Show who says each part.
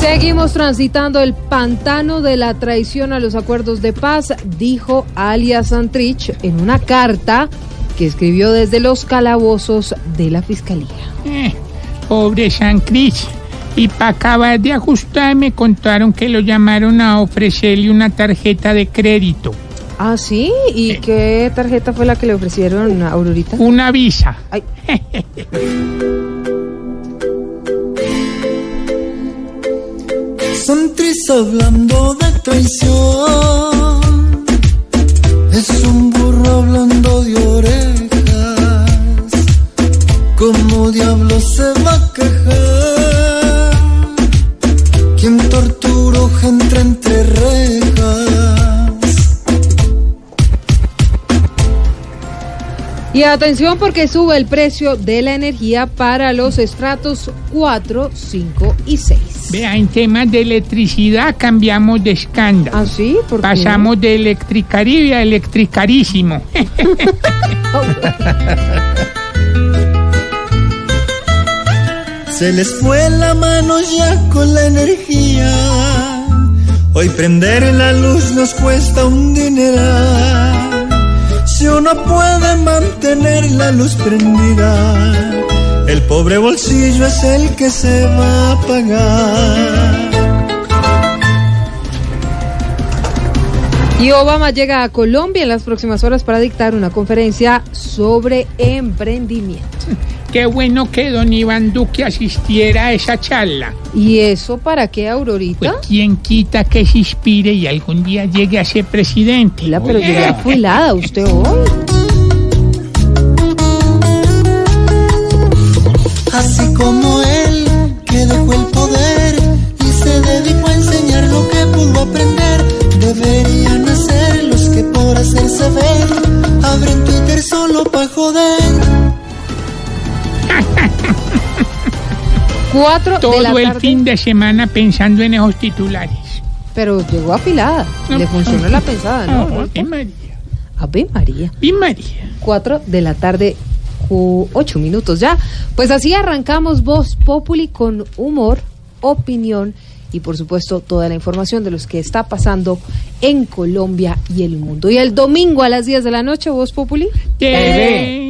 Speaker 1: Seguimos transitando el pantano de la traición a los acuerdos de paz, dijo alias Santrich en una carta que escribió desde los calabozos de la fiscalía.
Speaker 2: Eh, pobre San Cris. Y para acabar de ajustar me contaron que lo llamaron a ofrecerle una tarjeta de crédito.
Speaker 1: Ah, sí, ¿y qué tarjeta fue la que le ofrecieron a Aurorita?
Speaker 2: Una visa.
Speaker 1: Ay,
Speaker 3: hablando de traición. Es un burro hablando de orejas. ¿Cómo diablo se va
Speaker 1: Y atención porque sube el precio de la energía para los estratos 4, 5 y 6.
Speaker 2: Vea, en temas de electricidad cambiamos de escándalo.
Speaker 1: ¿Ah, sí? ¿Por qué?
Speaker 2: Pasamos de electricaribe a electricarísimo.
Speaker 3: Se les fue la mano ya con la energía. Hoy prender la luz nos cuesta un dineral. Uno puede mantener la luz prendida, el pobre bolsillo es el que se va a pagar.
Speaker 1: Y Obama llega a Colombia en las próximas horas para dictar una conferencia sobre emprendimiento.
Speaker 2: Qué bueno que don Iván Duque asistiera a esa charla.
Speaker 1: ¿Y eso para qué, Aurorita?
Speaker 2: Pues quién quita que se inspire y algún día llegue a ser presidente.
Speaker 1: La, pero llegué afilada usted hoy.
Speaker 3: Así como él, hacerse ver abren Twitter solo pa' joder.
Speaker 1: Cuatro de
Speaker 2: Todo
Speaker 1: la
Speaker 2: el
Speaker 1: tarde.
Speaker 2: fin de semana pensando en esos titulares.
Speaker 1: Pero llegó afilada.
Speaker 2: No.
Speaker 1: Le funcionó la pensada, ¿no?
Speaker 2: No,
Speaker 1: Rodolfo?
Speaker 2: Ave María.
Speaker 1: Ave María.
Speaker 2: Y María.
Speaker 1: 4 de la tarde, 8 minutos ya. Pues así arrancamos Voz Populi con humor, opinión y por supuesto toda la información de los que está pasando en Colombia y el mundo. Y el domingo a las 10 de la noche, Voz Populi.
Speaker 2: TV.